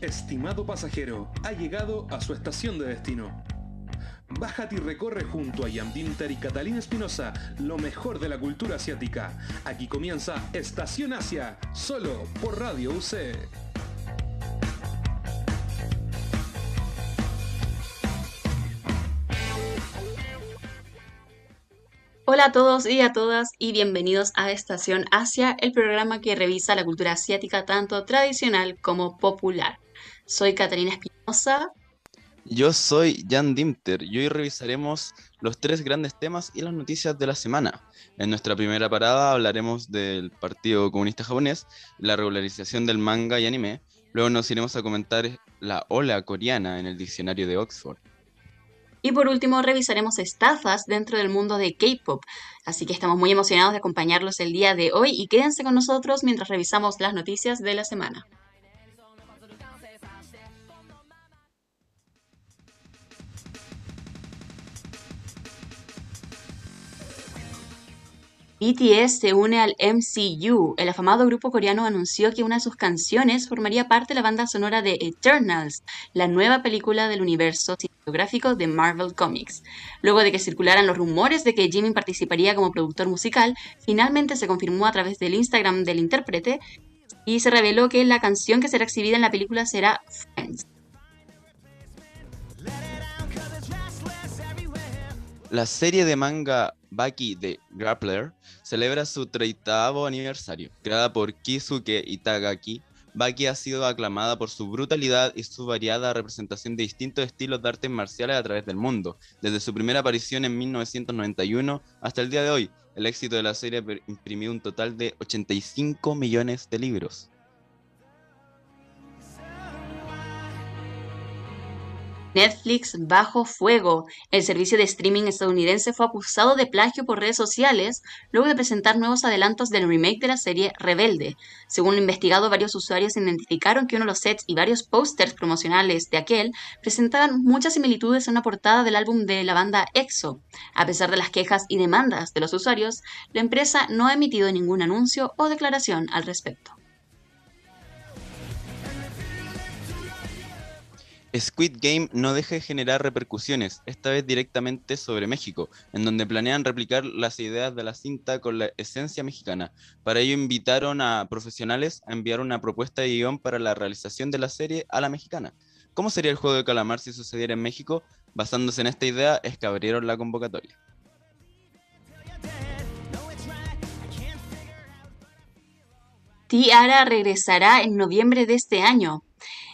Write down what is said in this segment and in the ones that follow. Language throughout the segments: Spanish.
Estimado pasajero, ha llegado a su estación de destino. Bájate y recorre junto a Yam Dinter y Catalina Espinosa lo mejor de la cultura asiática. Aquí comienza Estación Asia, solo por Radio UC. Hola a todos y a todas y bienvenidos a Estación Asia, el programa que revisa la cultura asiática tanto tradicional como popular. Soy Catalina Espinosa. Yo soy Jan Dimter y hoy revisaremos los tres grandes temas y las noticias de la semana. En nuestra primera parada hablaremos del Partido Comunista Japonés, la regularización del manga y anime. Luego nos iremos a comentar la ola coreana en el diccionario de Oxford. Y por último, revisaremos estafas dentro del mundo de K-pop. Así que estamos muy emocionados de acompañarlos el día de hoy y quédense con nosotros mientras revisamos las noticias de la semana. BTS se une al MCU. El afamado grupo coreano anunció que una de sus canciones formaría parte de la banda sonora de Eternals, la nueva película del universo cinematográfico de Marvel Comics. Luego de que circularan los rumores de que Jimin participaría como productor musical, finalmente se confirmó a través del Instagram del intérprete y se reveló que la canción que será exhibida en la película será Friends. La serie de manga Baki de Grappler celebra su 30 aniversario. Creada por Kisuke Itagaki, Baki ha sido aclamada por su brutalidad y su variada representación de distintos estilos de artes marciales a través del mundo, desde su primera aparición en 1991 hasta el día de hoy. El éxito de la serie imprimió un total de 85 millones de libros. Netflix bajo fuego. El servicio de streaming estadounidense fue acusado de plagio por redes sociales luego de presentar nuevos adelantos del remake de la serie Rebelde. Según lo investigado, varios usuarios identificaron que uno de los sets y varios pósters promocionales de aquel presentaban muchas similitudes a una portada del álbum de la banda EXO. A pesar de las quejas y demandas de los usuarios, la empresa no ha emitido ningún anuncio o declaración al respecto. Squid Game no deja de generar repercusiones, esta vez directamente sobre México, en donde planean replicar las ideas de la cinta con la esencia mexicana. Para ello invitaron a profesionales a enviar una propuesta de guion para la realización de la serie a la mexicana. ¿Cómo sería el juego de calamar si sucediera en México? Basándose en esta idea es que abrieron la convocatoria. Tiara regresará en noviembre de este año.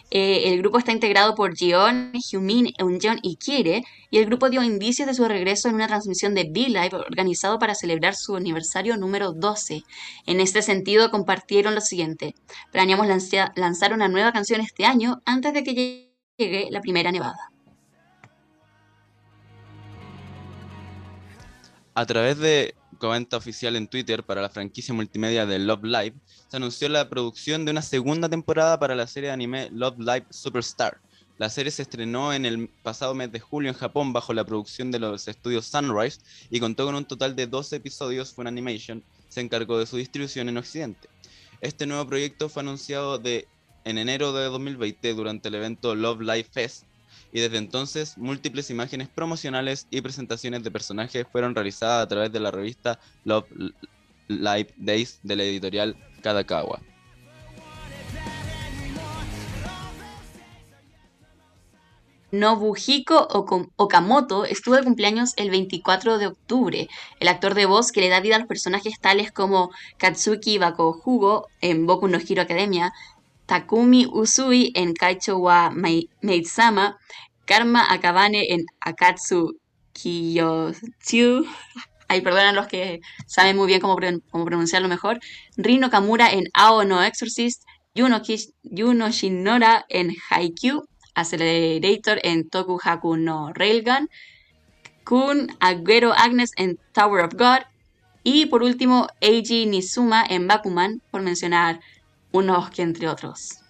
Eh, el grupo está integrado por Jeon, Hyumin, Eunjeon y Kiere, y el grupo dio indicios de su regreso en una transmisión de V-Live organizado para celebrar su aniversario número 12. En este sentido, compartieron lo siguiente: Planeamos lanzar una nueva canción este año antes de que llegue la primera nevada. A través de cuenta oficial en Twitter para la franquicia multimedia de Love Live, se anunció la producción de una segunda temporada para la serie de anime Love Live Superstar. La serie se estrenó en el pasado mes de julio en Japón bajo la producción de los estudios Sunrise y contó con un total de 12 episodios. Fue Animation se encargó de su distribución en Occidente. Este nuevo proyecto fue anunciado en enero de 2020 durante el evento Love Live Fest y desde entonces múltiples imágenes promocionales y presentaciones de personajes fueron realizadas a través de la revista Love Live Days de la editorial Kadakawa. Nobuhiko Okamoto estuvo de cumpleaños el 24 de octubre. El actor de voz que le da vida a los personajes tales como Katsuki Bakuhugo en Boku no Hero Academia, Takumi Usui en Kaicho wa Maid-sama, Karma Akabane en Akatsu Kiyotsu, ay, perdonan los que saben muy bien cómo, pronunciarlo mejor, Rino Kamura en Ao no Exorcist, Yuno, Shinora en Haikyuu, Accelerator en Toku Haku no Railgun, Kun Agüero Agnes en Tower of God, y por último Eiji Nizuma en Bakuman, por mencionar unos que entre otros.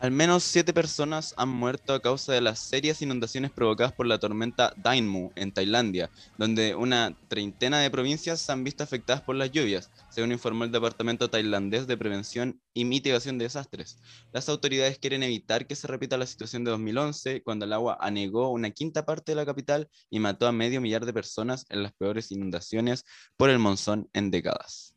Al menos siete personas han muerto a causa de las serias inundaciones provocadas por la tormenta Dainmu en Tailandia, donde una treintena de provincias se han visto afectadas por las lluvias, según informó el Departamento Tailandés de Prevención y Mitigación de Desastres. Las autoridades quieren evitar que se repita la situación de 2011, cuando el agua anegó una quinta parte de la capital y mató a medio millar de personas en las peores inundaciones por el monzón en décadas.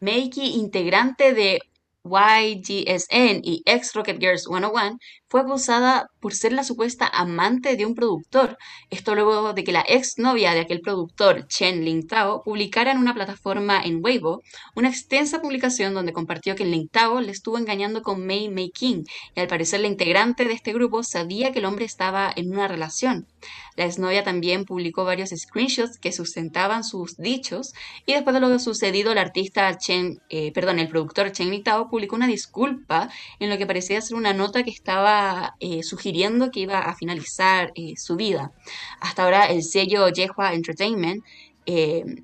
Meiki, integrante de YGSN y ex Rocket Girls 101, fue acusada por ser la supuesta amante de un productor. Esto luego de que la ex novia de aquel productor, Chen Lingtao, publicara en una plataforma en Weibo una extensa publicación donde compartió que Lingtao le estuvo engañando con Mei Mei King y al parecer la integrante de este grupo sabía que el hombre estaba en una relación. La exnovia también publicó varios screenshots que sustentaban sus dichos y después de lo sucedido el artista Chen, eh, perdón, el productor Chen Lingtao publicó una disculpa en lo que parecía ser una nota que estaba eh, sugiriendo que iba a finalizar eh, su vida. Hasta ahora el sello Yehua Entertainment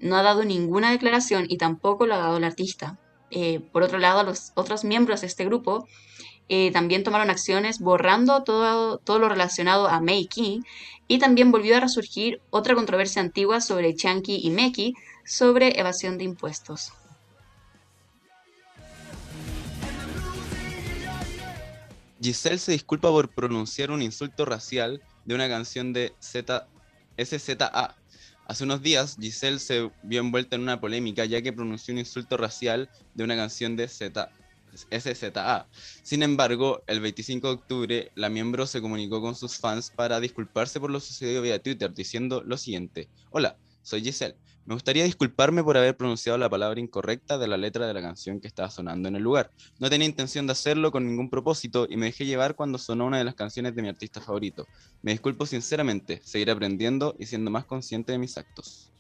no ha dado ninguna declaración y tampoco lo ha dado el artista. por otro lado, los otros miembros de este grupo también tomaron acciones borrando todo, todo lo relacionado a Mei King y también volvió a resurgir otra controversia antigua sobre Chanki y Meki sobre evasión de impuestos. Giselle se disculpa por pronunciar un insulto racial de una canción de Z SZA. Hace unos días, Giselle se vio envuelta en una polémica ya que pronunció un insulto racial de una canción de Z SZA. Sin embargo, el 25 de octubre, la miembro se comunicó con sus fans para disculparse por lo sucedido vía Twitter, diciendo lo siguiente: Hola, soy Giselle. Me gustaría disculparme por haber pronunciado la palabra incorrecta de la letra de la canción que estaba sonando en el lugar. No tenía intención de hacerlo con ningún propósito y me dejé llevar cuando sonó una de las canciones de mi artista favorito. Me disculpo sinceramente, seguiré aprendiendo y siendo más consciente de mis actos.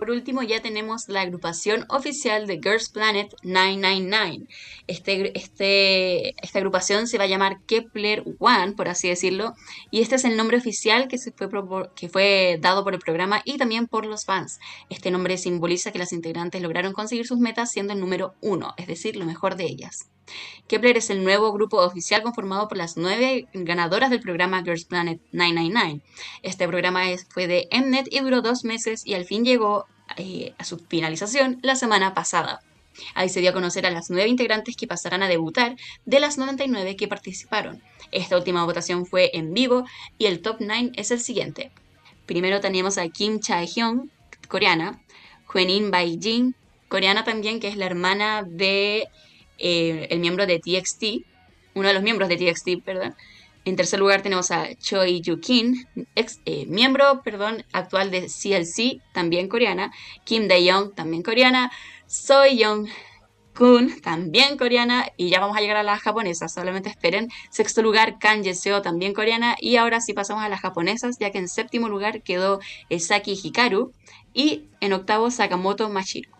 Por último, ya tenemos la agrupación oficial de Girls Planet 999. Este, este, esta agrupación se va a llamar Kepler One, por así decirlo, y este es el nombre oficial que, se fue, que fue dado por el programa y también por los fans. Este nombre simboliza que las integrantes lograron conseguir sus metas siendo el número uno, es decir, lo mejor de ellas. Kepler es el nuevo grupo oficial conformado por las nueve ganadoras del programa Girls Planet 999. Este programa fue de Mnet y duró dos meses y al fin llegó eh, a su finalización la semana pasada. Ahí se dio a conocer a las nueve integrantes que pasarán a debutar de las 99 que participaron. Esta última votación fue en vivo y el top 9 es el siguiente. Primero tenemos a Kim Chae-hyun, coreana, Hwenin Bai-jin, coreana también, que es la hermana de eh, el miembro de TXT, uno de los miembros de TXT, perdón, en tercer lugar tenemos a Choi Yoo-kin, ex eh, miembro perdón, actual de CLC, también coreana. Kim Dae-young, también coreana. Soy Young Kun, también coreana. Y ya vamos a llegar a las japonesas, solamente esperen. Sexto lugar, Kan Seo, también coreana. Y ahora sí pasamos a las japonesas, ya que en séptimo lugar quedó Saki Hikaru. Y en octavo, Sakamoto Machiro.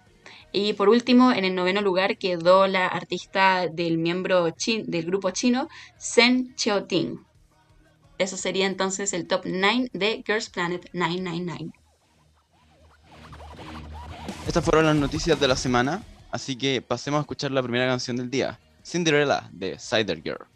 Y por último, en el noveno lugar quedó la artista del miembro del grupo chino, Sen Xiaoting. Eso sería entonces el top 9 de Girls Planet 999. Estas fueron las noticias de la semana, así que pasemos a escuchar la primera canción del día, Cinderella de Cider Girl.「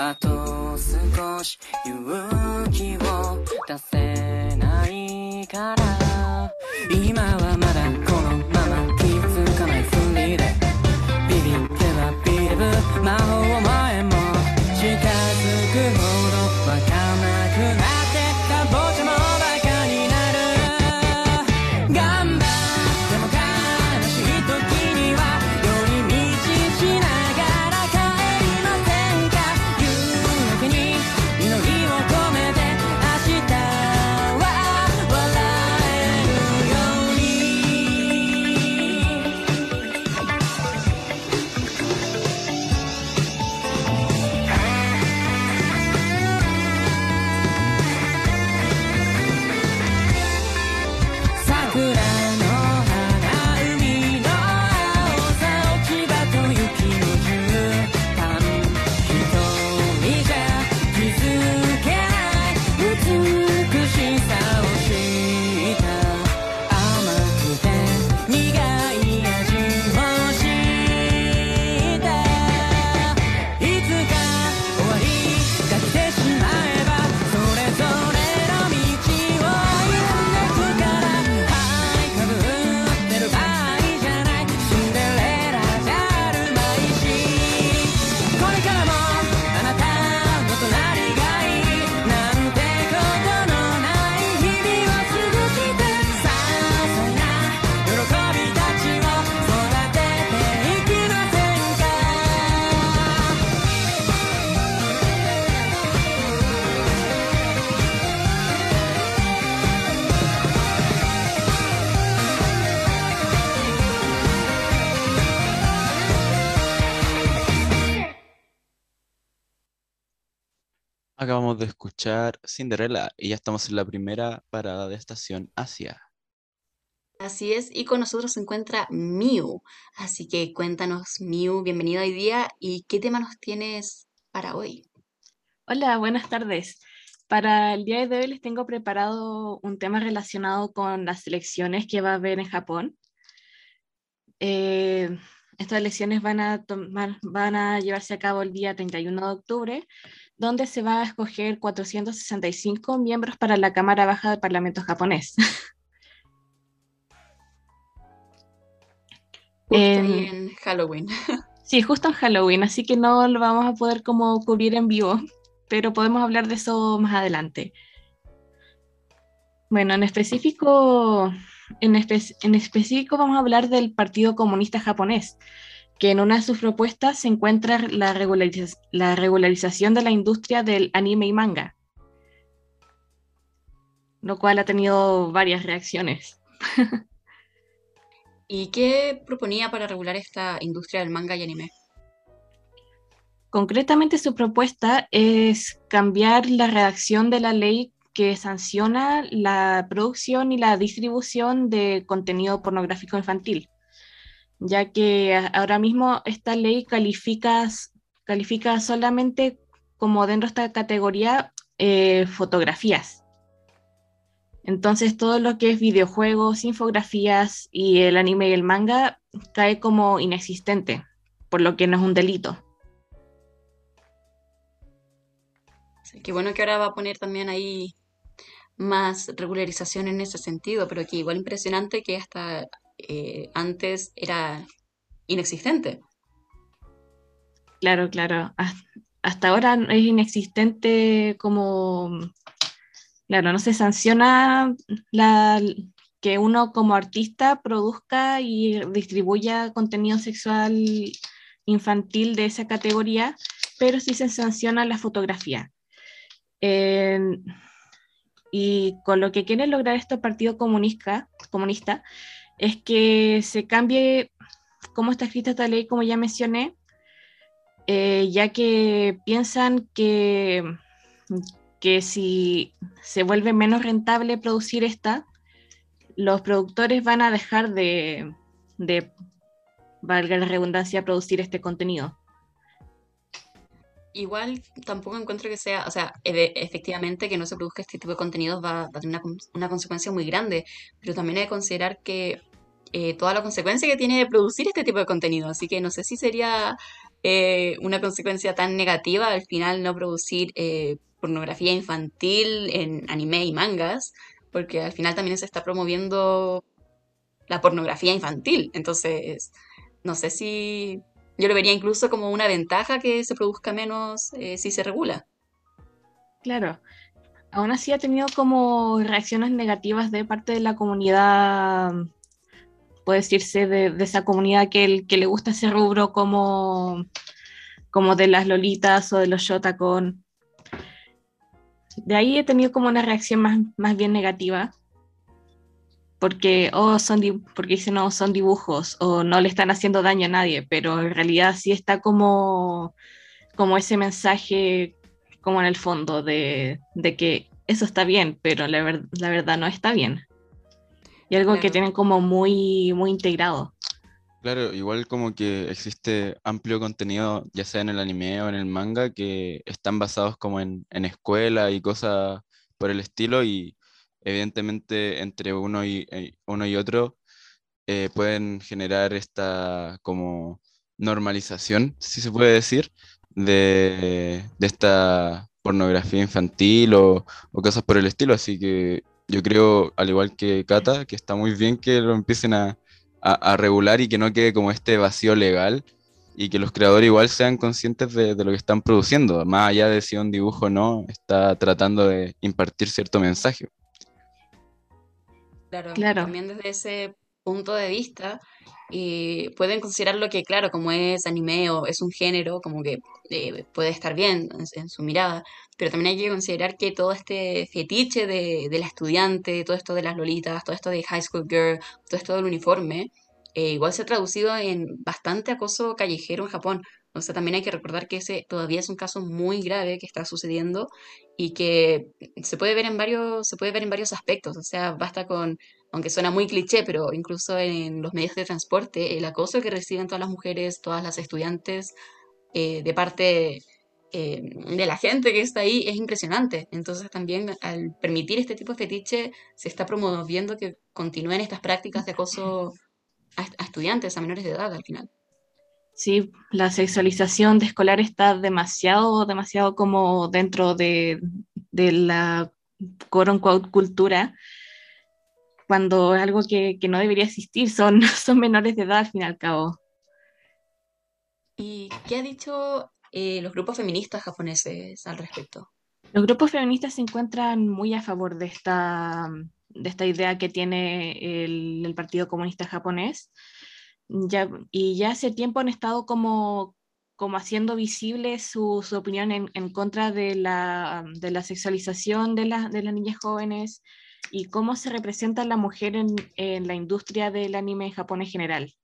あと少し勇気を出せないから。今は Acabamos de escuchar Cinderella y ya estamos en la primera parada de estación Asia. Así es, y con nosotros se encuentra Miu. Así que cuéntanos, Miu, bienvenido hoy día y qué tema nos tienes para hoy. Hola, buenas tardes. Para el día de hoy les tengo preparado un tema relacionado con las elecciones que va a haber en Japón. Eh, estas elecciones van a, tomar, van a llevarse a cabo el día 31 de octubre, donde se va a escoger 465 miembros para la Cámara Baja del Parlamento japonés. Justo en Halloween. Sí, justo en Halloween, así que no lo vamos a poder como cubrir en vivo, pero podemos hablar de eso más adelante. Bueno, en específico, en, espe- en específico vamos a hablar del Partido Comunista Japonés, que en una de sus propuestas se encuentra la, regulariz- la regularización de la industria del anime y manga, lo cual ha tenido varias reacciones. ¿Y qué proponía para regular esta industria del manga y anime? Concretamente su propuesta es cambiar la redacción de la ley que sanciona la producción y la distribución de contenido pornográfico infantil, ya que ahora mismo esta ley califica, califica solamente como dentro de esta categoría eh, fotografías. Entonces todo lo que es videojuegos, infografías y el anime y el manga cae como inexistente, por lo que no es un delito. Qué bueno que ahora va a poner también ahí más regularización en ese sentido, pero que igual impresionante que hasta eh, antes era inexistente. Claro, claro. Has- Hasta ahora es inexistente como, claro, no se sanciona que uno como artista produzca y distribuya contenido sexual infantil de esa categoría, pero sí se sanciona la fotografía. Y con lo que quiere lograr este Partido Comunista, comunista es que se cambie cómo está escrita esta ley, como ya mencioné, eh, ya que piensan que, que si se vuelve menos rentable producir esta, los productores van a dejar de, de, valga la redundancia, producir este contenido. Igual tampoco encuentro que sea, o sea, efectivamente que no se produzca este tipo de contenidos va, va a tener una, una consecuencia muy grande, pero también hay que considerar que eh, toda la consecuencia que tiene de producir este tipo de contenido, así que no sé si sería eh, una consecuencia tan negativa al final no producir eh, pornografía infantil en anime y mangas, porque al final también se está promoviendo la pornografía infantil. Entonces, no sé si yo lo vería incluso como una ventaja que se produzca menos eh, si se regula. Claro. Aún así ha tenido como reacciones negativas de parte de la comunidad, puede decirse, de, esa comunidad que, que le gusta ese rubro como, como de las lolitas o de los shotacon. De ahí he tenido como una reacción más, más bien negativa. Porque, oh, son porque dicen, no, son dibujos o no le están haciendo daño a nadie, pero en realidad sí está como, como ese mensaje como en el fondo de, de que eso está bien, pero la, ver- la verdad no está bien. Y algo que tienen como muy, muy integrado. Claro, igual como que existe amplio contenido, ya sea en el anime o en el manga, que están basados como en, en escuela y cosas por el estilo, y evidentemente entre uno y, eh, uno y otro eh, pueden generar esta como normalización, si se puede decir, de, de esta pornografía infantil o, o cosas por el estilo. Así que yo creo, al igual que Kata, que está muy bien que lo empiecen a, a- a regular y que no quede como este vacío legal y que los creadores igual sean conscientes de, de lo que están produciendo, más allá de si un dibujo o no, está tratando de impartir cierto mensaje. Claro, Claro. también desde ese punto de vista, y pueden considerarlo que, claro, como es anime o es un género, como que eh, puede estar bien en, su mirada, pero también hay que considerar que todo este fetiche de, de la estudiante, todo esto de las lolitas, todo esto de high school girl, todo esto del uniforme, eh, igual se ha traducido en bastante acoso callejero en Japón. O sea, también hay que recordar que ese todavía es un caso muy grave que está sucediendo y que se puede ver en varios, se puede ver en varios aspectos. O sea, basta con aunque suena muy cliché, pero incluso en los medios de transporte, el acoso que reciben todas las mujeres, todas las estudiantes, eh, de parte eh, de la gente que está ahí, es impresionante. Entonces también al permitir este tipo de fetiche, se está promoviendo que continúen estas prácticas de acoso a, estudiantes, a menores de edad al final. Sí, la sexualización escolar está demasiado, demasiado como dentro de, de la cultura, cuando es algo que, que no debería existir, son, son menores de edad al fin y al cabo. ¿Y qué ha dicho eh, los grupos feministas japoneses al respecto? Los grupos feministas se encuentran muy a favor de esta, de esta idea que tiene el, el Partido Comunista Japonés. Ya, y ya hace tiempo han estado como, como haciendo visible su, su opinión en, en contra de la, de la sexualización de, la, de las niñas jóvenes y cómo se representa la mujer en, en la industria del anime en Japón en general.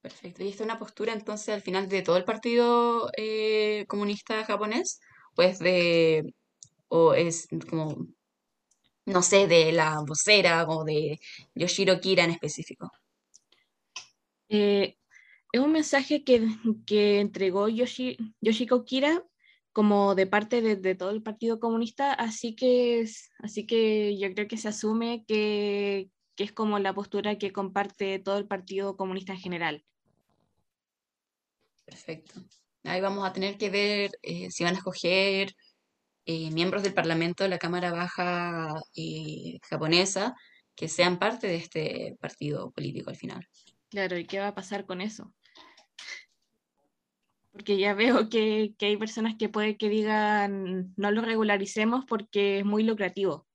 Perfecto. ¿Y esta es una postura entonces al final de todo el Partido eh, Comunista Japonés? Pues de, o es como, no sé, de la vocera o de Yoshiro Kira en específico. Eh, es un mensaje que, que entregó Yoshi, Yoshiko Kira como de parte de, de, todo el Partido Comunista, así que, así que yo creo que se asume que, que es como la postura que comparte todo el Partido Comunista en general. Perfecto. Ahí vamos a tener que ver eh, si van a escoger eh, miembros del Parlamento de la Cámara Baja eh, japonesa que sean parte de este partido político al final. Claro, ¿y qué va a pasar con eso? Porque ya veo que, que hay personas que puede que digan no lo regularicemos porque es muy lucrativo.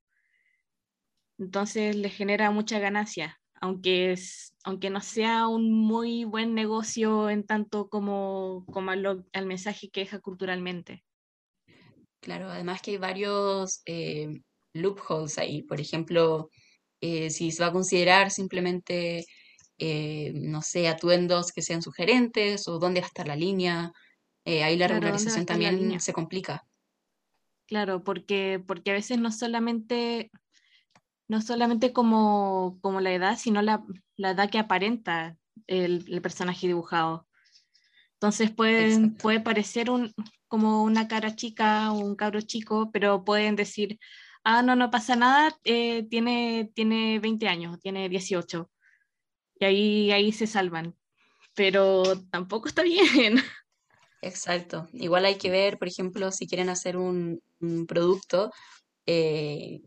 Entonces les genera mucha ganancia, aunque, es, aunque no sea un muy buen negocio en tanto como, como al, mensaje que deja culturalmente. Claro, además que hay varios eh, loopholes ahí. Por ejemplo, eh, si se va a considerar simplemente, eh, no sé, atuendos que sean sugerentes o dónde va a estar la línea, eh, ahí la Claro, ¿dónde va a regularización también se complica. Claro, porque, porque a veces no solamente, no solamente como, como la edad, sino la, la edad que aparenta el, el personaje dibujado. Entonces puede, Exacto. puede parecer un, como una cara chica o un cabro chico, pero pueden decir, ah, no, no pasa nada, eh, tiene, tiene 20 años, tiene 18. Y ahí, ahí se salvan. pero tampoco está bien. Exacto. Igual hay que ver, por ejemplo, si quieren hacer un, un producto eh,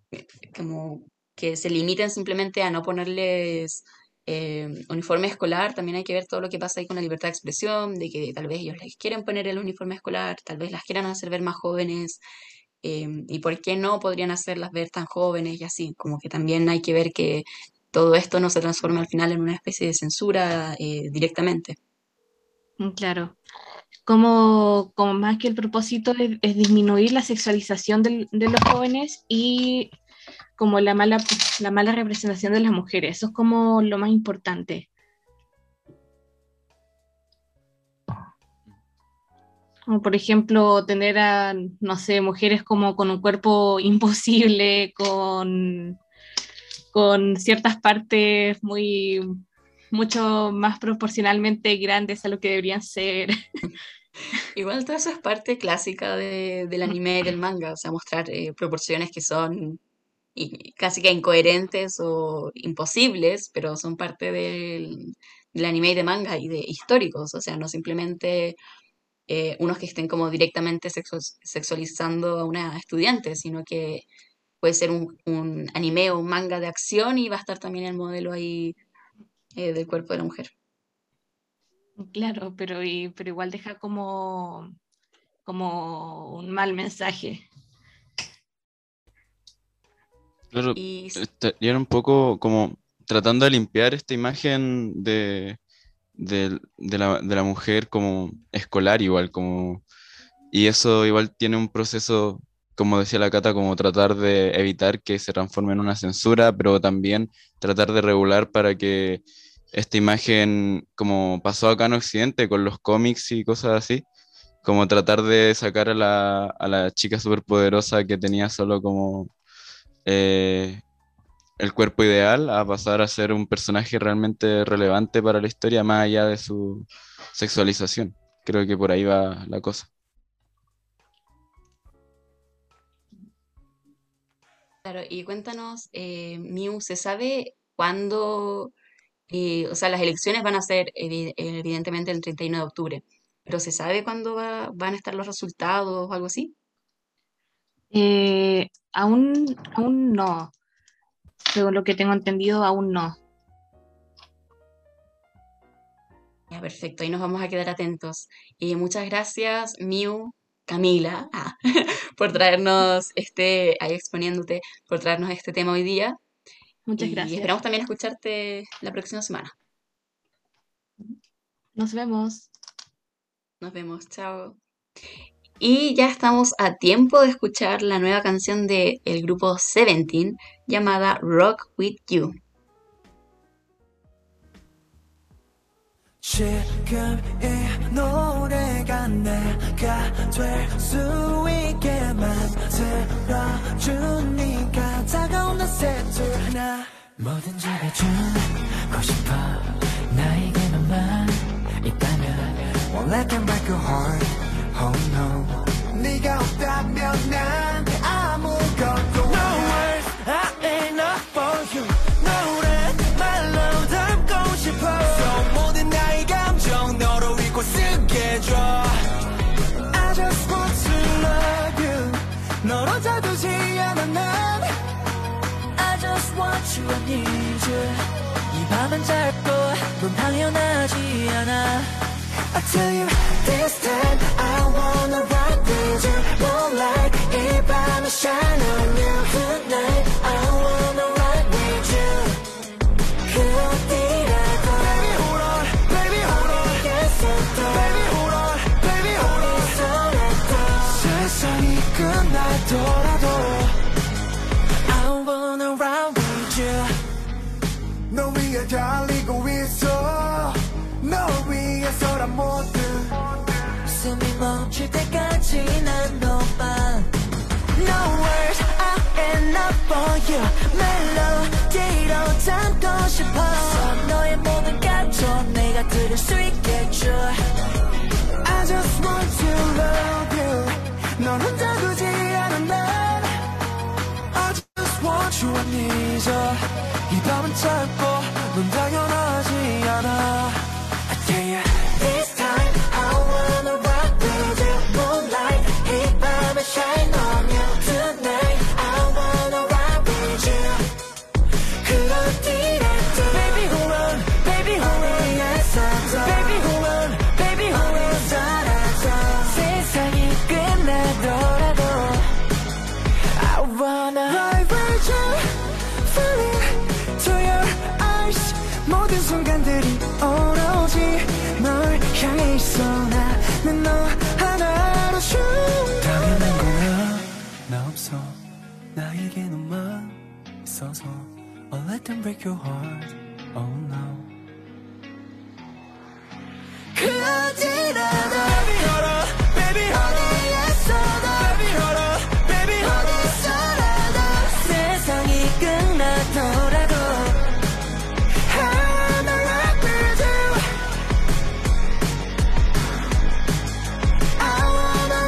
como que se limiten simplemente a no ponerles eh, uniforme escolar, también hay que ver todo lo que pasa ahí con la libertad de expresión, de que tal vez ellos les quieren poner el uniforme escolar, tal vez las quieran hacer ver más jóvenes, eh, y por qué no podrían hacerlas ver tan jóvenes y así, como que también hay que ver que todo esto no se transforme al final en una especie de censura eh, directamente. Mm, Claro, como, como más que el propósito es, disminuir la sexualización de los jóvenes y como la mala, la mala representación de las mujeres. Eso es como lo más importante. Como por ejemplo, tener a, no sé, mujeres como con un cuerpo imposible, con, con ciertas partes muy, mucho más proporcionalmente grandes a lo que deberían ser. Igual todo eso es parte clásica de- del anime y del manga, o sea, mostrar eh, proporciones que son y- casi que incoherentes o imposibles, pero son parte del, del anime y de manga y de históricos, o sea, no simplemente eh, unos que estén como directamente sexu- sexualizando a una estudiante, sino que puede ser un, un anime o un manga de acción y va a estar también el modelo ahí eh, del cuerpo de la mujer. Claro, pero, y- pero igual deja como, como un mal mensaje. Claro, Y s- estarían un poco como tratando de limpiar esta imagen de, de, de la, de la mujer como escolar igual, como, y eso igual tiene un proceso, como decía la Cata, como tratar de evitar que se transforme en una censura, pero también tratar de regular para que esta imagen, como pasó acá en Occidente con los cómics y cosas así, como tratar de sacar a la, chica superpoderosa que tenía solo como... eh, el cuerpo ideal a pasar a ser un personaje realmente relevante para la historia más allá de su sexualización. Creo que por ahí va la cosa. Claro, y cuéntanos, eh, Miu, ¿se sabe cuándo, eh, o sea, las elecciones van a ser evi- evidentemente el 31 de octubre, pero ¿se sabe cuándo va- van a estar los resultados o algo así? Eh, aún, aún no, según lo que tengo entendido, aún no. Ya, perfecto, ahí nos vamos a quedar atentos. Y muchas gracias, Miu, Camila, ah, por traernos este, ahí exponiéndote, por traernos este tema hoy día. Muchas Y gracias. esperamos también escucharte la próxima semana. Nos vemos. Nos vemos, chao. Y ya estamos a tiempo de escuchar la nueva canción de el grupo Seventeen llamada Rock With You. 지금 이 노래가 내가 될수 있게 만들어주니까 다가온 날 새들 나 뭐든지 해주고 싶어. 나에게만만 있다면 Won't let them break your heart. Oh no. 네가 없다면 난 just want you, I need you 이 밤은 짧고 넌 당연하지 않아 I tell you this time I wanna rock with you Moonlight 이 밤에 shine on you Tonight I 위에 달리고 있어. 너 위해서란 모든 숨이 멈출 때까지 난 너만. No words are enough for you. 멜로디로 담고 싶어. 너의 모든 감정 내가 들을 수 있게 해줘. I just want to love you. 넌 혼자 두지 않아 난 I just want you, I need you 이 밤은 짧고 넌 당연하지 않아. I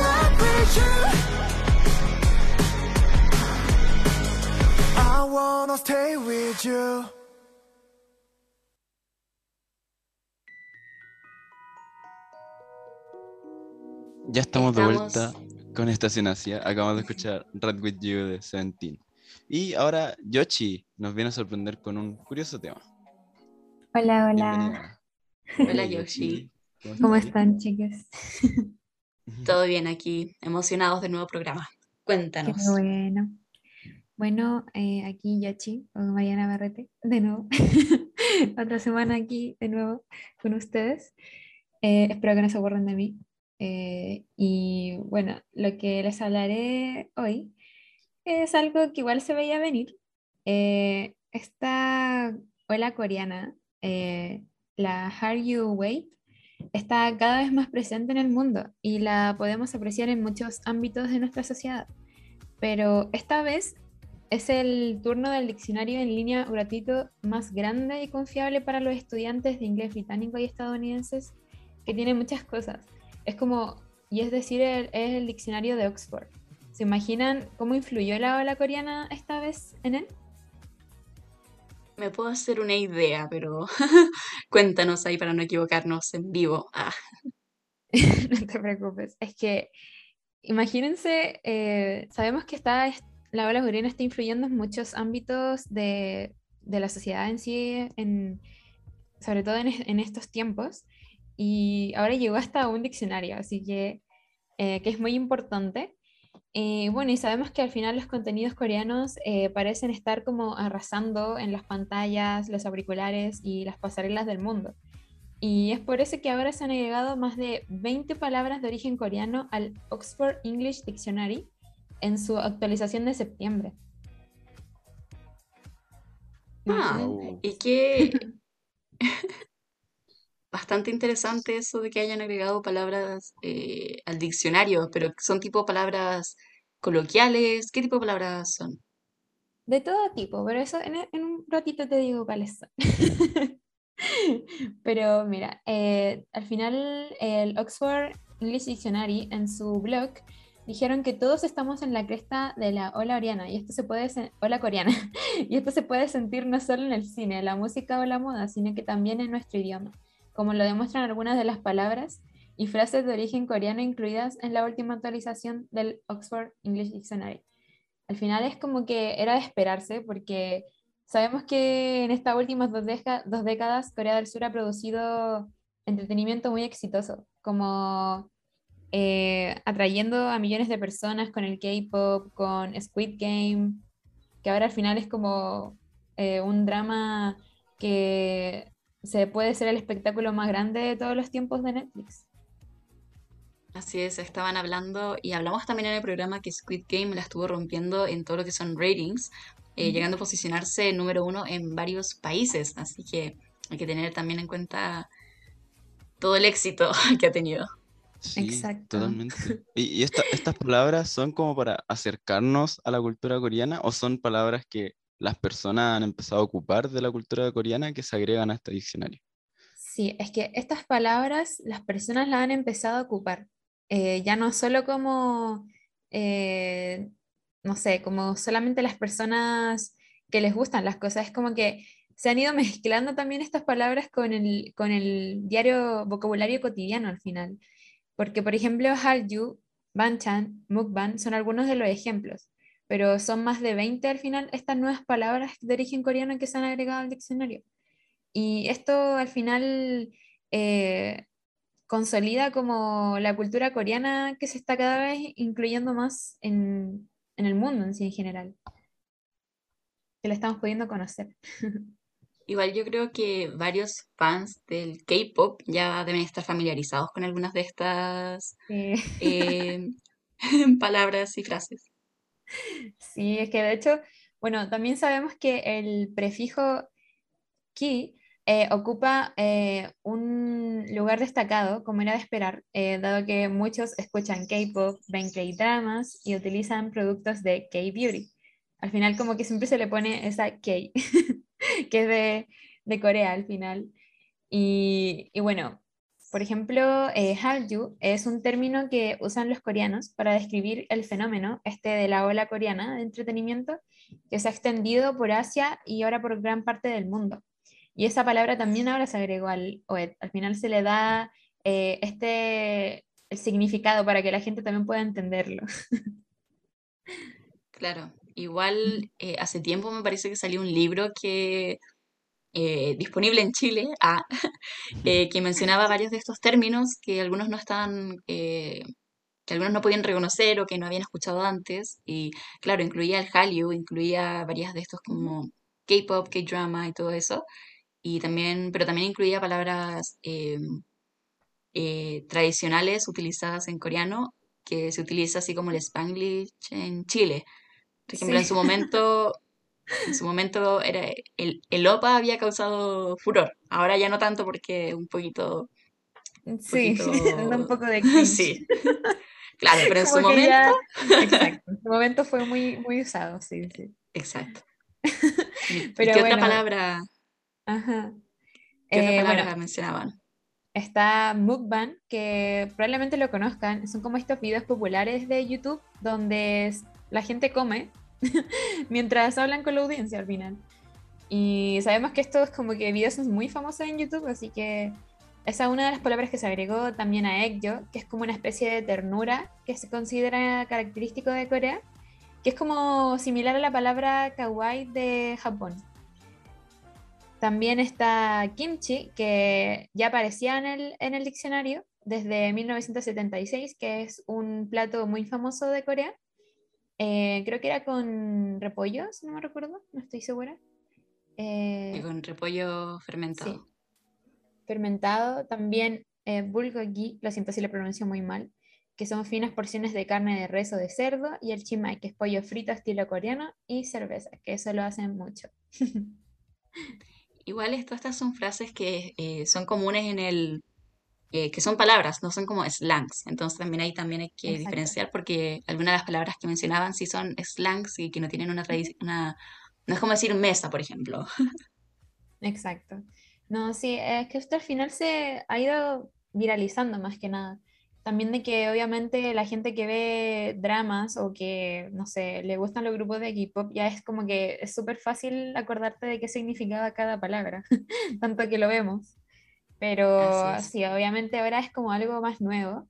rock with you. I wanna stay with you. Estación Asia. Acabamos de escuchar Red With You de Seventeen. Y ahora Yoshi nos viene a sorprender con un curioso tema. Hola, hola. Hola, Yoshi. ¿Cómo están, chicos? Todo bien aquí, emocionados del nuevo programa. Qué Cuéntanos. bueno. Bueno, eh, aquí Yachi, o Mariana Barrete, de nuevo. Otra semana aquí de nuevo con ustedes. Eh, espero que no se aburran de mí. Eh, y bueno, lo que les hablaré hoy es algo que igual se veía venir. Eh, esta ola coreana, eh, la Hallyu Wave, está cada vez más presente en el mundo y la podemos apreciar en muchos ámbitos de nuestra sociedad. Pero esta vez es el turno del diccionario en línea gratuito más grande y confiable para los estudiantes de inglés británico y estadounidenses, que tiene muchas cosas. Es como, y es decir, el- es el diccionario de Oxford. ¿Se imaginan cómo influyó la ola coreana esta vez en él? Me puedo hacer una idea, pero cuéntanos ahí para no equivocarnos en vivo. Ah, No te preocupes. Es que imagínense, eh, sabemos que está, es- la ola coreana está influyendo en muchos ámbitos de, de la sociedad en sí, en, sobre todo en, en estos tiempos. Y ahora llegó hasta un diccionario, así que, eh, que es muy importante. Eh, bueno, y sabemos que al final los contenidos coreanos eh, parecen estar como arrasando en las pantallas, los auriculares y las pasarelas del mundo. Y es por eso que ahora se han agregado más de 20 palabras de origen coreano al Oxford English Dictionary en su actualización de septiembre. Ah, y qué bastante interesante eso de que hayan agregado palabras eh, al diccionario, pero son tipo palabras coloquiales. ¿Qué tipo de palabras son? De todo tipo, pero eso en, un ratito te digo cuáles son. Pero mira, eh, al final el Oxford English Dictionary en su blog dijeron que todos estamos en la cresta de la ola coreana y esto se puede ola coreana y esto se puede sentir no solo en el cine, la música o la moda, sino que también en nuestro idioma, como lo demuestran algunas de las palabras y frases de origen coreano incluidas en la última actualización del Oxford English Dictionary. Al final es como que era de esperarse porque sabemos que en estas últimas dos, dos décadas Corea del Sur ha producido entretenimiento muy exitoso, como eh, atrayendo a millones de personas con el K-pop, con Squid Game, que ahora al final es como eh, un drama que se puede ser el espectáculo más grande de todos los tiempos de Netflix. Así es, estaban hablando y hablamos también en el programa que Squid Game la estuvo rompiendo en todo lo que son ratings, eh, llegando a posicionarse número uno en varios países. Así que hay que tener también en cuenta todo el éxito que ha tenido. Sí, Exacto. totalmente. ¿Y, y esta- estas palabras son como para acercarnos a la cultura coreana o son palabras que las personas han empezado a ocupar de la cultura coreana que se agregan a este diccionario? Sí, es que estas palabras las personas las han empezado a ocupar, eh, ya no solo como, eh, no sé, como solamente las personas que les gustan las cosas, es como que se han ido mezclando también estas palabras con el, con el diario vocabulario cotidiano al final, porque por ejemplo Hallyu, Banchan, Mukbang son algunos de los ejemplos, pero son más de 20 al final estas nuevas palabras de origen coreano que se han agregado al diccionario. Y esto al final eh, consolida como la cultura coreana que se está cada vez incluyendo más en, en el mundo en sí en general, que la estamos pudiendo conocer. Igual yo creo que varios fans del K-pop ya deben estar familiarizados con algunas de estas Eh, eh, palabras y frases. Sí, es que de hecho Bueno, también sabemos que el prefijo ki eh, ocupa eh, un lugar destacado, como era de esperar, eh, dado que muchos escuchan K-pop, ven K-dramas y utilizan productos de K-beauty. Al final, como que siempre se le pone esa K, que es de, de Corea al final. Y, y bueno, por ejemplo, eh, Hallyu es un término que usan los coreanos para describir el fenómeno este de la ola coreana de entretenimiento que se ha extendido por Asia y ahora por gran parte del mundo. Y esa palabra también ahora se agregó al OED. Al final se le da eh, este el significado para que la gente también pueda entenderlo. Claro, igual eh, hace tiempo me parece que salió un libro que eh, disponible en Chile, ah, eh, que mencionaba varios de estos términos que algunos no estaban, eh, que algunos no podían reconocer o que no habían escuchado antes. Y claro, incluía el Hallyu, incluía varias de estos como K-pop, K-drama y todo eso. Y también, pero también incluía palabras tradicionales utilizadas en coreano, que se utiliza así como el Spanglish en Chile. Por ejemplo, en su momento en su momento era el, el OPA había causado furor. Ahora ya no tanto porque un poquito. Sí, poquito- un poco de cringe. Sí. Claro, pero en su Como momento. ya- exacto, en su momento fue muy, muy usado, sí, sí. Exacto. ¿Y Pero qué bueno, otra palabra, Ajá. qué otra Eh, palabra bueno, mencionaban? está Mukbang, que probablemente lo conozcan. Son como estos videos populares de YouTube donde la gente come mientras hablan con la audiencia al final. Y sabemos que estos como que videos son muy famosos en YouTube, así que esa es una de las palabras que se agregó también a Ekyo, que es como una especie de ternura que se considera característico de Corea, que es como similar a la palabra kawaii de Japón. También está kimchi, que ya aparecía en el, en el diccionario desde 1976, que es un plato muy famoso de Corea. Eh, creo que era con repollo, si no me recuerdo, no estoy segura. Eh, Y con repollo fermentado. sí. fermentado. También eh, bulgogi, lo siento si lo pronuncio muy mal, que son finas porciones de carne de res o de cerdo, y el chimay, que es pollo frito estilo coreano, y cerveza, que eso lo hacen mucho. Igual esto- estas son frases que eh, son comunes en el, eh, que son palabras, no son como slangs. Entonces también ahí también hay que Exacto. diferenciar porque algunas de las palabras que mencionaban sí son slangs y que no tienen una tradición, una, no es como decir mesa, por ejemplo. Exacto. No, sí, es que esto al final se ha ido viralizando más que nada. También de que obviamente la gente que ve dramas o que, no sé, le gustan los grupos de K-pop, ya es como que es súper fácil acordarte de qué significaba cada palabra, tanto que lo vemos. Pero sí, obviamente ahora es como algo más nuevo.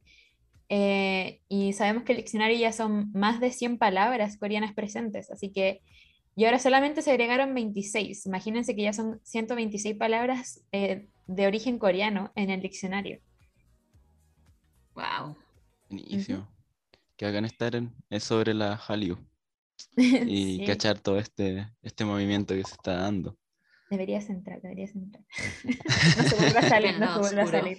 Eh, y sabemos que el diccionario ya son más de 100 palabras coreanas presentes, así que y ahora solamente se agregaron 26. Imagínense que ya son 126 palabras eh, de origen coreano en el diccionario. Wow. Buenísimo. Que hagan estar en, es sobre la Hallyu y Sí, cachar todo este, este movimiento que se está dando. Deberías entrar, deberías entrar. No se vuelve a salir, no se vuelve a salir.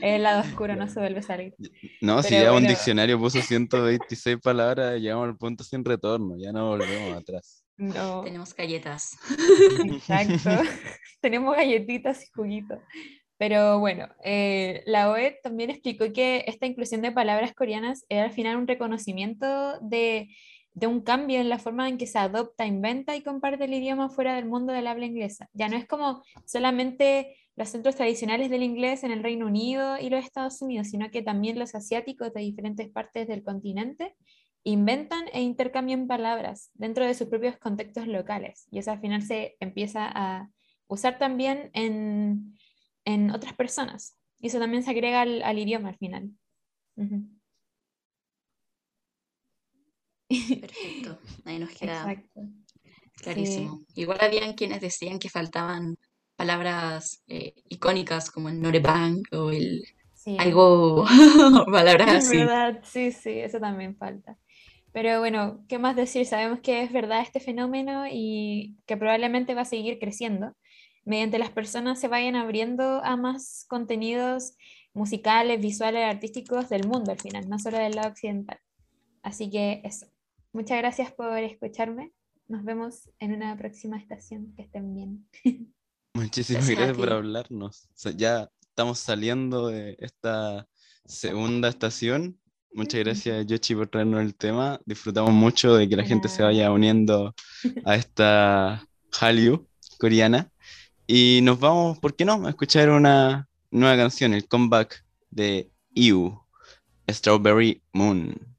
El lado oscuro no se vuelve a salir. No, si ya un diccionario puso 126 palabras, llegamos al punto sin retorno, ya no volvemos atrás. No, Tenemos galletas. exacto. Tenemos galletitas y juguitos. Pero bueno, eh, la OED también explicó que esta inclusión de palabras coreanas era al final un reconocimiento de, de un cambio en la forma en que se adopta, inventa y comparte el idioma fuera del mundo del habla inglesa. Ya no es como solamente los centros tradicionales del inglés en el Reino Unido y los Estados Unidos, sino que también los asiáticos de diferentes partes del continente inventan e intercambian palabras dentro de sus propios contextos locales. Y eso al final se empieza a usar también en, en otras personas. Y eso también se agrega al, al idioma al final. Perfecto. Ahí nos queda Exacto. clarísimo. Igual habían quienes decían que faltaban palabras eh, icónicas como el norebang o el Sí. algo, palabras así. verdad, sí, sí, eso también falta. Pero bueno, ¿qué más decir? Sabemos que es verdad este fenómeno y que probablemente va a seguir creciendo mediante las personas se vayan abriendo a más contenidos musicales, visuales, artísticos del mundo al final, no solo del lado occidental. Así que eso. Muchas gracias por escucharme nos vemos en una próxima estación. Que estén bien. Muchísimas Gracias gracias por hablarnos. O sea, ya estamos saliendo de esta segunda estación. Muchas gracias, Yoshi, por traernos el tema. Disfrutamos mucho de que la gente se vaya uniendo a esta Hallyu coreana. Y nos vamos, ¿por qué no? A escuchar una nueva canción, el comeback de IU, Strawberry Moon.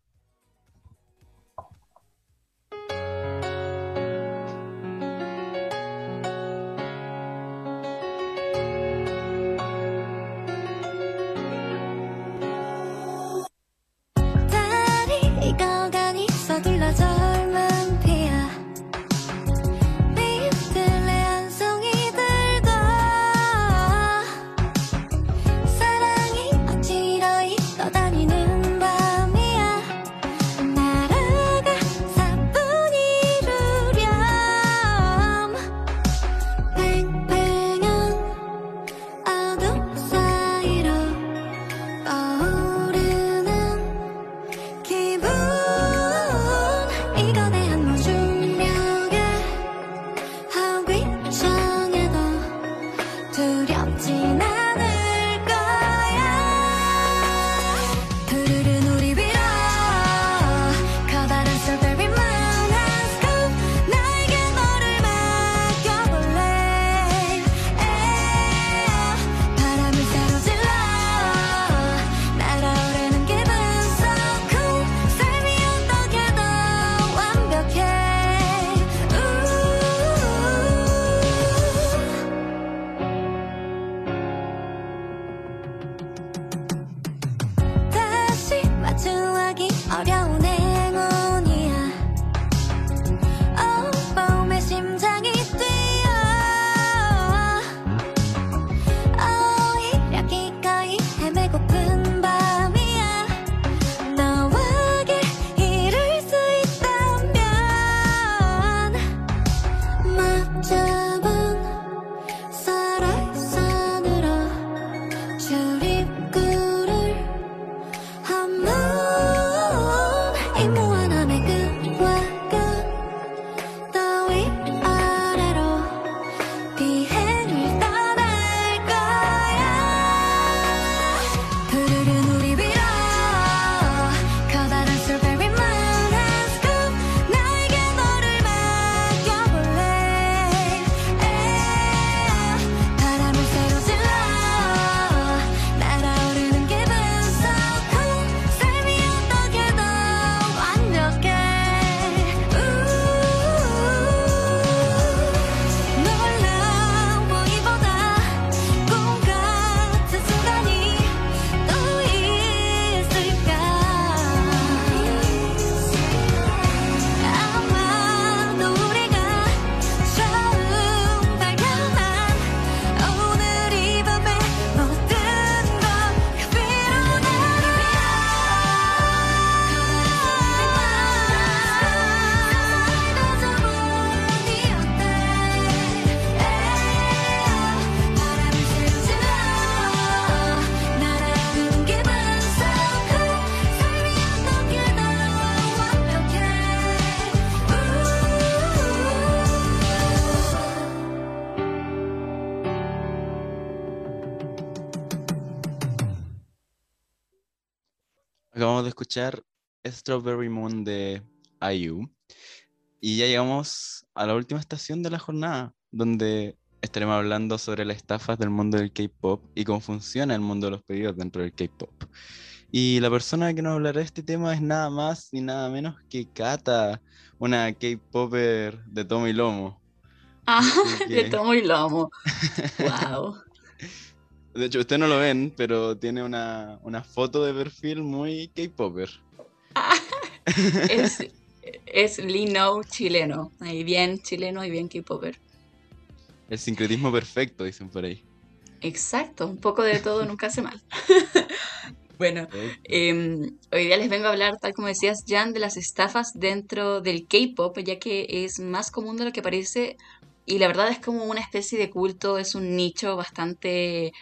Escuchar Strawberry Moon de IU. Y ya llegamos a la última estación de la jornada, donde estaremos hablando sobre las estafas del mundo del K-pop y cómo funciona el mundo de los pedidos dentro del K-pop. Y la persona que nos hablará de este tema es nada más ni nada menos que Kata, una K-popper de tomo y lomo. Ah, Así de que- tomo y lomo. Wow. De hecho, ustedes no lo ven, pero tiene una, una foto de perfil muy K-popper. Es, es Lino chileno. Ahí bien chileno y bien K-popper. El sincretismo perfecto, dicen por ahí. Exacto, un poco de todo nunca hace mal. Bueno, eh, hoy día les vengo a hablar, tal como decías, Jan, de las estafas dentro del K-pop, ya que es más común de lo que parece y la verdad es como una especie de culto, es un nicho bastante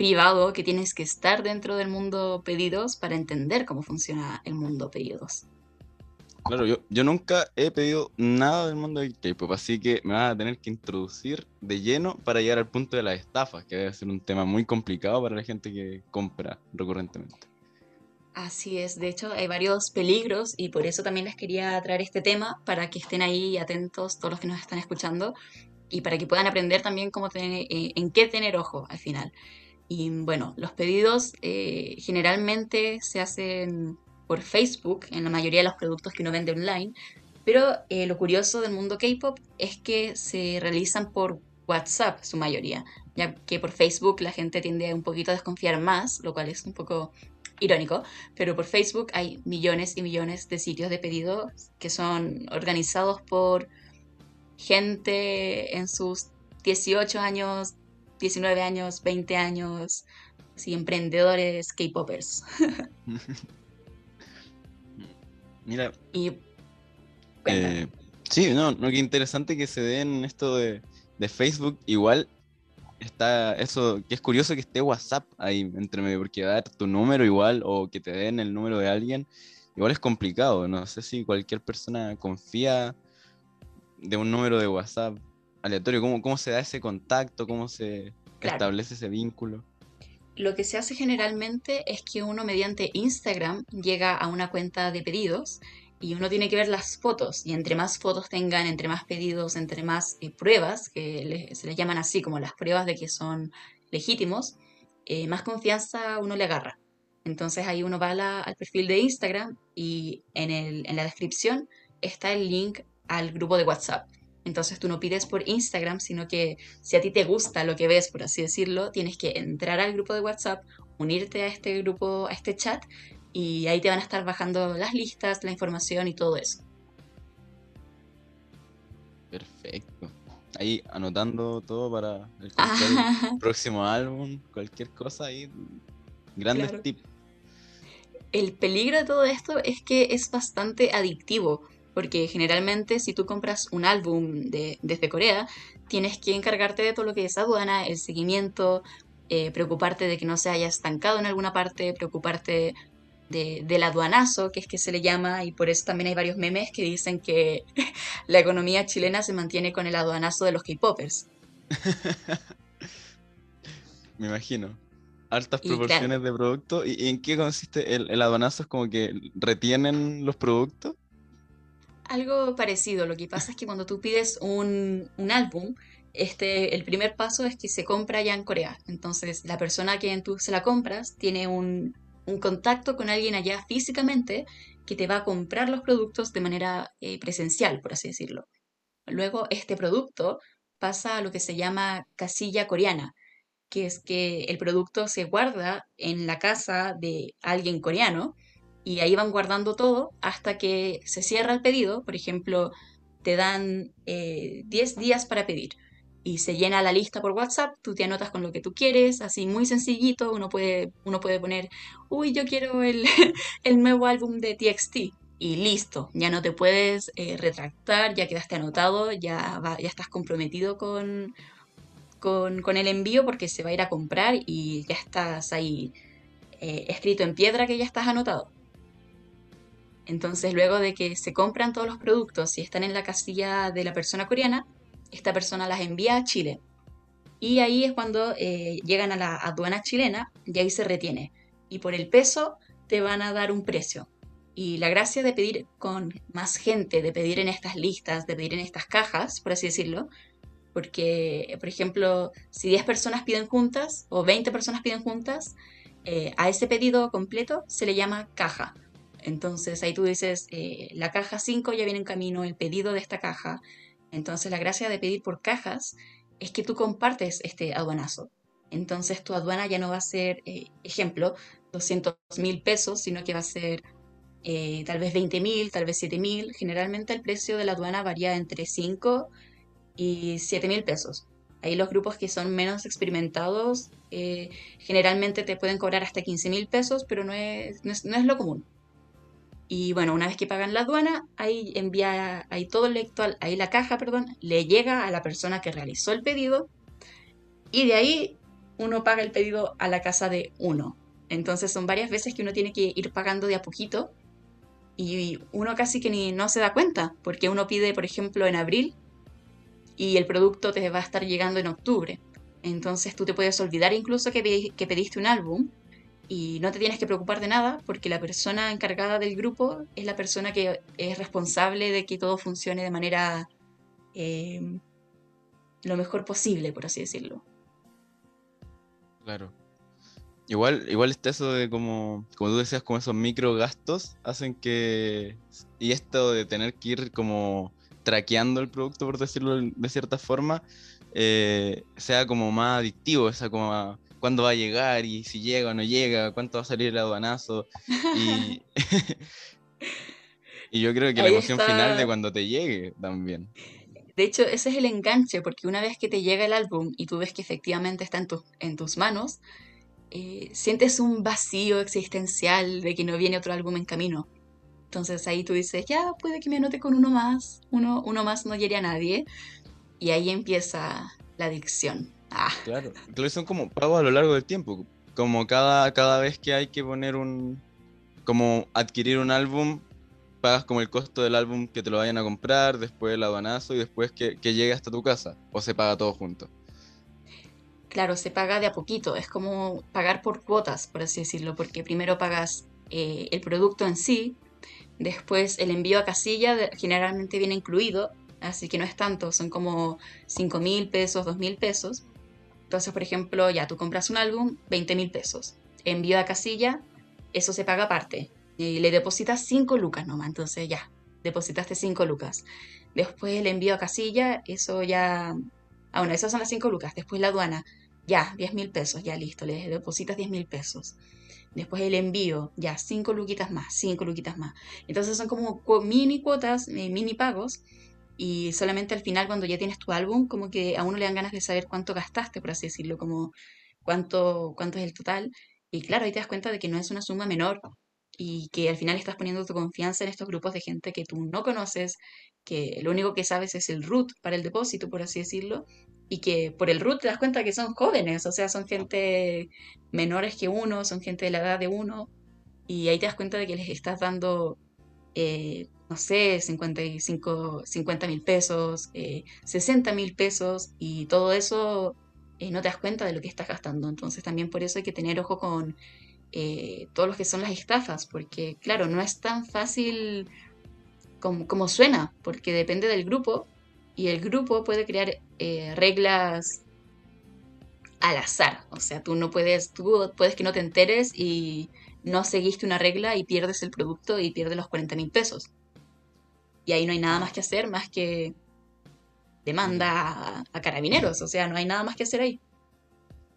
privado que tienes que estar dentro del mundo pedidos para entender cómo funciona el mundo pedidos. Claro, yo, yo nunca he pedido nada del mundo del K-pop, así que me vas a tener que introducir de lleno para llegar al punto de las estafas, que debe ser un tema muy complicado para la gente que compra recurrentemente. Así es, de hecho hay varios peligros y por eso también les quería traer este tema para que estén ahí atentos todos los que nos están escuchando y para que puedan aprender también cómo tener, eh, en qué tener ojo al final. Y bueno, los pedidos eh, generalmente se hacen por Facebook en la mayoría de los productos que uno vende online, pero eh, lo curioso del mundo K-pop es que se realizan por WhatsApp su mayoría, ya que por Facebook la gente tiende un poquito a desconfiar más, lo cual es un poco irónico, pero por Facebook hay millones y millones de sitios de pedido que son organizados por gente en sus 18 años, 19 años, 20 años, así, emprendedores K-popers. Mira, Y. Eh, sí, no, no, qué interesante que se den esto de, de Facebook. Igual está eso, que es curioso que esté WhatsApp ahí entre medio, porque dar tu número igual o que te den el número de alguien, igual es complicado. No sé si cualquier persona confía de un número de WhatsApp aleatorio. ¿Cómo, cómo se da ese contacto? ¿Cómo se Claro. establece ese vínculo? Lo que se hace generalmente es que uno mediante Instagram llega a una cuenta de pedidos y uno tiene que ver las fotos y entre más fotos tengan, entre más pedidos, entre más eh, pruebas, que le- se les llaman así como las pruebas de que son legítimos, eh, más confianza uno le agarra. Entonces ahí uno va la- al perfil de Instagram y en, el- en la descripción está el link al grupo de WhatsApp. Entonces tú no pides por Instagram, sino que si a ti te gusta lo que ves, por así decirlo, tienes que entrar al grupo de WhatsApp, unirte a este grupo, a este chat, y ahí te van a estar bajando las listas, la información y todo eso. Perfecto. Ahí anotando todo para el, Ah. próximo álbum, cualquier cosa ahí. Grandes Claro. tips. El peligro de todo esto es que es bastante adictivo, porque generalmente si tú compras un álbum de- desde Corea, tienes que encargarte de todo lo que es aduana, el seguimiento, eh, preocuparte de que no se haya estancado en alguna parte, preocuparte de- del aduanazo, que es que se le llama, y por eso también hay varios memes que dicen que la economía chilena se mantiene con el aduanazo de los K-popers. Me imagino. Altas claro. proporciones de producto. ¿Y, y en qué consiste el, el aduanazo? ¿Es como que retienen los productos? Algo parecido, lo que pasa es que cuando tú pides un, un álbum, este, el primer paso es que se compra ya en Corea. Entonces, la persona a quien tú se la compras tiene un, un contacto con alguien allá físicamente que te va a comprar los productos de manera eh, presencial, por así decirlo. Luego, este producto pasa a lo que se llama casilla coreana, que es que el producto se guarda en la casa de alguien coreano y ahí van guardando todo hasta que se cierra el pedido. Por ejemplo, te dan eh, 10 días para pedir y se llena la lista por WhatsApp, tú te anotas con lo que tú quieres, así muy sencillito, uno puede, uno puede poner, uy, yo quiero el, el nuevo álbum de TXT y listo, ya no te puedes eh, retractar, ya quedaste anotado, ya, va- ya estás comprometido con, con, el envío porque se va a ir a comprar y ya estás ahí eh, escrito en piedra que ya estás anotado. Entonces, luego de que se compran todos los productos y están en la casilla de la persona coreana, esta persona las envía a Chile. Y ahí es cuando eh, llegan a la aduana chilena y ahí se retiene. Y por el peso te van a dar un precio. Y la gracia de pedir con más gente, de pedir en estas listas, de pedir en estas cajas, por así decirlo, porque, por ejemplo, si 10 personas piden juntas o 20 personas piden juntas, eh, a ese pedido completo se le llama caja. Entonces ahí tú dices, eh, la caja 5 ya viene en camino, el pedido de esta caja. Entonces la gracia de pedir por cajas es que tú compartes este aduanazo. Entonces tu aduana ya no va a ser, eh, ejemplo, 200 mil pesos, sino que va a ser eh, tal vez 20 mil, tal vez 7 mil. Generalmente el precio de la aduana varía entre 5 y 7 mil pesos. Ahí los grupos que son menos experimentados eh, generalmente te pueden cobrar hasta 15 mil pesos, pero no es, no es, no es lo común. Y bueno, una vez que pagan la aduana, ahí envía, ahí todo el lector, ahí la caja, perdón, le llega a la persona que realizó el pedido y de ahí uno paga el pedido a la casa de uno. Entonces son varias veces que uno tiene que ir pagando de a poquito y uno casi que ni no se da cuenta, porque uno pide, por ejemplo, en abril y el producto te va a estar llegando en octubre. Entonces tú te puedes olvidar incluso que pediste un álbum y no te tienes que preocupar de nada porque la persona encargada del grupo es la persona que es responsable de que todo funcione de manera eh, lo mejor posible, por así decirlo. Claro. Igual, igual está eso de como, como tú decías, como esos micro gastos hacen que. Y esto de tener que ir como traqueando el producto, por decirlo de cierta forma, eh, sea como más adictivo, o sea, como cuándo va a llegar y si llega o no llega, cuánto va a salir el aduanazo. Y, y yo creo que la Ahí emoción final de está. cuando te llegue también. De hecho, ese es el enganche, porque una vez que te llega el álbum y tú ves que efectivamente está en, tus en tus manos, eh, sientes un vacío existencial de que no viene otro álbum en camino. Entonces ahí tú dices, ya, puede que me anote con uno más, uno, uno más no hiere a nadie. Y ahí empieza la adicción. Ah, Claro, son como pagos a lo largo del tiempo. Como cada, cada vez que hay que poner un. Como adquirir un álbum, pagas como el costo del álbum que te lo vayan a comprar, después el aduanazo y después que, que llegue hasta tu casa. O se paga todo junto. claro, se paga de a poquito, es como pagar por cuotas, por así decirlo, porque primero pagas eh, el producto en sí, después el envío a casilla generalmente viene incluido, así que no es tanto, son como 5 mil pesos, 2 mil pesos. Entonces, por ejemplo, ya tú compras un álbum, 20 mil pesos. Envío a casilla, eso se paga aparte. Y le depositas 5 lucas nomás, entonces ya, depositaste 5 lucas. Después el envío a casilla, eso ya... Ah, bueno, esas son las 5 lucas. Después la aduana, ya, 10 mil pesos, ya listo, le depositas 10 mil pesos. Después el envío, ya, 5 luquitas más, 5 luquitas más. Entonces son como mini cuotas, eh, mini pagos. Y solamente al final, cuando ya tienes tu álbum, como que a uno le dan ganas de saber cuánto gastaste, por así decirlo, como cuánto, cuánto es el total. Y claro, ahí te das cuenta de que no es una suma menor y que al final estás poniendo tu confianza en estos grupos de gente que tú no conoces, que lo único que sabes es el root para el depósito, por así decirlo, y que por el root te das cuenta que son jóvenes, o sea, son gente menores que uno, son gente de la edad de uno, y ahí te das cuenta de que les estás dando, eh, no sé, 55, 50 mil pesos, eh, 60 mil pesos, y todo eso eh, no te das cuenta de lo que estás gastando. Entonces también por eso hay que tener ojo con eh, todos los que son las estafas, porque claro, no es tan fácil como, como suena, porque depende del grupo, y el grupo puede crear eh, reglas al azar. O sea, tú no puedes, tú puedes que no te enteres y no seguiste una regla y pierdes el producto y pierdes los 40 mil pesos. Y ahí no hay nada más que hacer más que demanda a, a carabineros. O sea, no hay nada más que hacer ahí.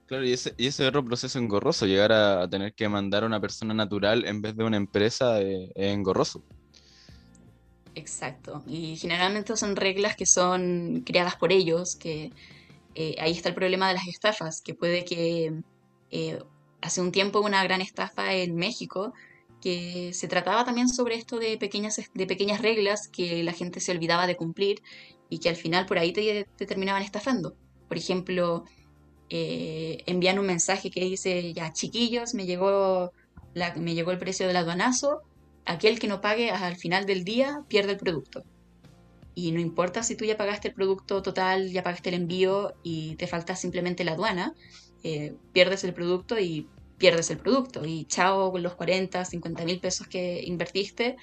Claro, y ese, y ese otro proceso engorroso, llegar a, a tener que mandar a una persona natural en vez de una empresa, eh, es engorroso. Exacto. Y generalmente son reglas que son creadas por ellos, que eh, ahí está el problema de las estafas, que puede que eh, hace un tiempo hubo una gran estafa en México que se trataba también sobre esto de pequeñas, de pequeñas reglas que la gente se olvidaba de cumplir y que al final por ahí te, te terminaban estafando. Por ejemplo, eh, envían un mensaje que dice, ya chiquillos, me llegó, la, me llegó el precio del aduanazo, aquel que no pague al final del día pierde el producto. Y no importa si tú ya pagaste el producto total, ya pagaste el envío y te falta simplemente la aduana, eh, pierdes el producto y pierdes el producto. Y chao con los 40, 50 mil pesos que invertiste,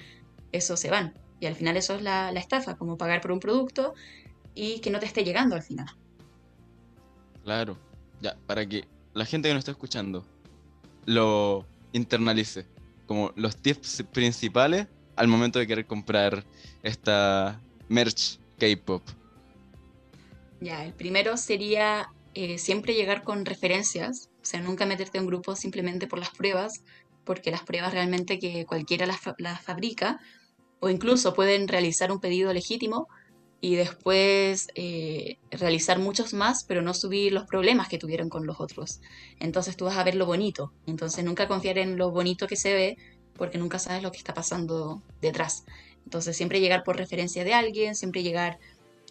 eso se van. Y al final eso es la, la estafa, como pagar por un producto y que no te esté llegando al final. Claro. Ya, para que la gente que nos está escuchando lo internalice. Como los tips principales al momento de querer comprar esta merch K-pop. Ya, el primero sería eh, siempre llegar con referencias, o sea, nunca meterte en grupo simplemente por las pruebas, porque las pruebas realmente que cualquiera las, fa- las fabrica, o incluso pueden realizar un pedido legítimo y después eh, realizar muchos más, pero no subir los problemas que tuvieron con los otros. Entonces tú vas a ver lo bonito, entonces nunca confiar en lo bonito que se ve, porque nunca sabes lo que está pasando detrás. Entonces siempre llegar por referencia de alguien, siempre llegar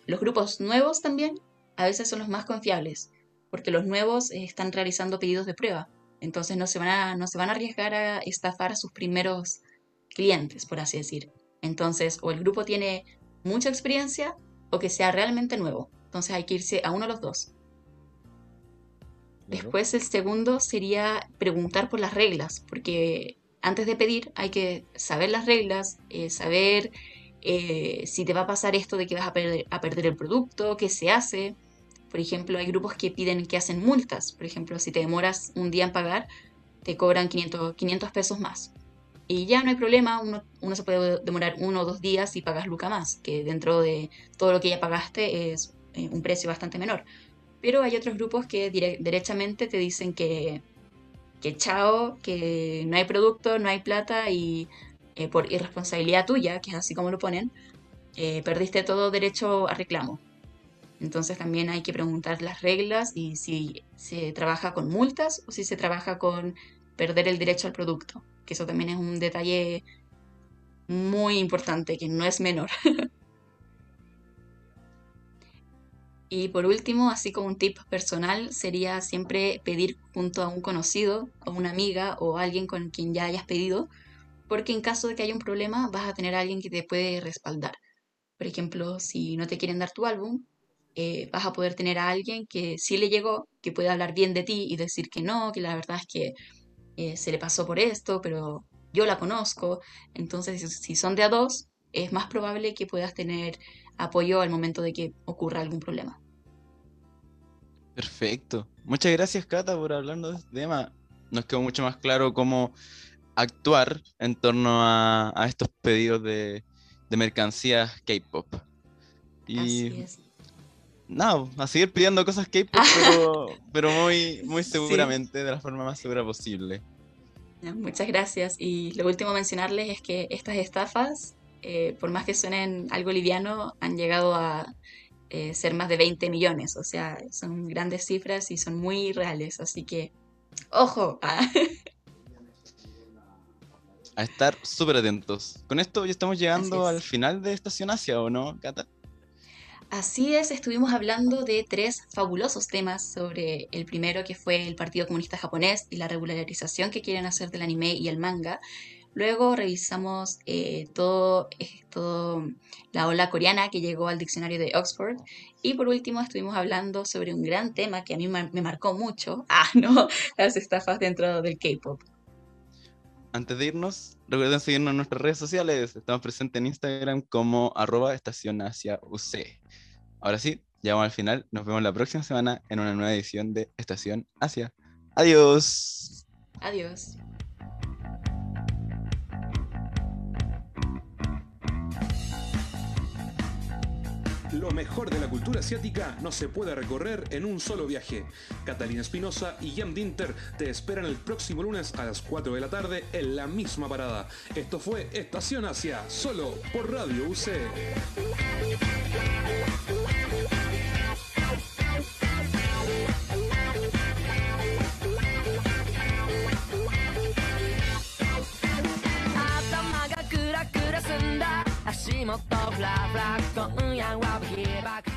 los grupos nuevos también a veces son los más confiables, porque los nuevos eh, están realizando pedidos de prueba, entonces no se van a, no se van a arriesgar a estafar a sus primeros clientes, por así decir. Entonces, o el grupo tiene mucha experiencia o que sea realmente nuevo. Entonces hay que irse a uno de los dos. Después el segundo sería preguntar por las reglas, porque antes de pedir hay que saber las reglas, eh, saber eh, si te va a pasar esto de que vas a perder, a perder el producto, qué se hace. Por ejemplo, hay grupos que piden que hacen multas. Por ejemplo, si te demoras un día en pagar, te cobran 500, 500 pesos más. Y ya no hay problema, uno, uno se puede demorar uno o dos días y pagas luca más, que dentro de todo lo que ya pagaste es eh, un precio bastante menor. Pero hay otros grupos que derechamente te dicen que, que chao, que no hay producto, no hay plata y eh, por irresponsabilidad tuya, que es así como lo ponen, eh, perdiste todo derecho a reclamo. Entonces también hay que preguntar las reglas y si se trabaja con multas o si se trabaja con perder el derecho al producto, que eso también es un detalle muy importante, que no es menor. Y por último, así como un tip personal, sería siempre pedir junto a un conocido, o una amiga o alguien con quien ya hayas pedido, porque en caso de que haya un problema vas a tener alguien que te puede respaldar. Por ejemplo, si no te quieren dar tu álbum, eh, vas a poder tener a alguien que sí le llegó, que puede hablar bien de ti y decir que no, que la verdad es que eh, se le pasó por esto, pero yo la conozco. Entonces, si- son de a dos, es más probable que puedas tener apoyo al momento de que ocurra algún problema. Perfecto. Muchas gracias, Cata, por hablarnos de este tema. Nos quedó mucho más claro cómo actuar en torno a, a estos pedidos de, de mercancías K-pop. Así es. Nada, a seguir pidiendo cosas K-pop, pero, pero muy, muy Sí. seguramente, de la forma más segura posible. Muchas gracias. Y lo último a mencionarles es que estas estafas, eh, por más que suenen algo liviano, han llegado a eh, ser más de 20 millones. O sea, son grandes cifras y son muy reales. Así que, ojo. ah. A estar súper atentos. Con esto ya estamos llegando es. al final de Estación Asia, ¿o no, Cata? Así es, estuvimos hablando de tres fabulosos temas sobre el primero que fue el Partido Comunista Japonés y la regularización que quieren hacer del anime y el manga. Luego revisamos eh, todo, eh, todo la ola coreana que llegó al diccionario de Oxford. Y por último estuvimos hablando sobre un gran tema que a mí me marcó mucho. Ah, no, las estafas dentro del K-pop. Antes de irnos, recuerden seguirnos en nuestras redes sociales. Estamos presentes en Instagram como arroba. Ahora sí, llegamos al final. Nos vemos la próxima semana en una nueva edición de Estación Asia. Adiós. Adiós. Lo mejor de la cultura asiática no se puede recorrer en un solo viaje. Catalina Espinosa y Jan Dinter te esperan el próximo lunes a las 4 de la tarde en la misma parada. Esto fue Estación Asia, solo por Radio UC. もっとフラフラ今夜はビーバック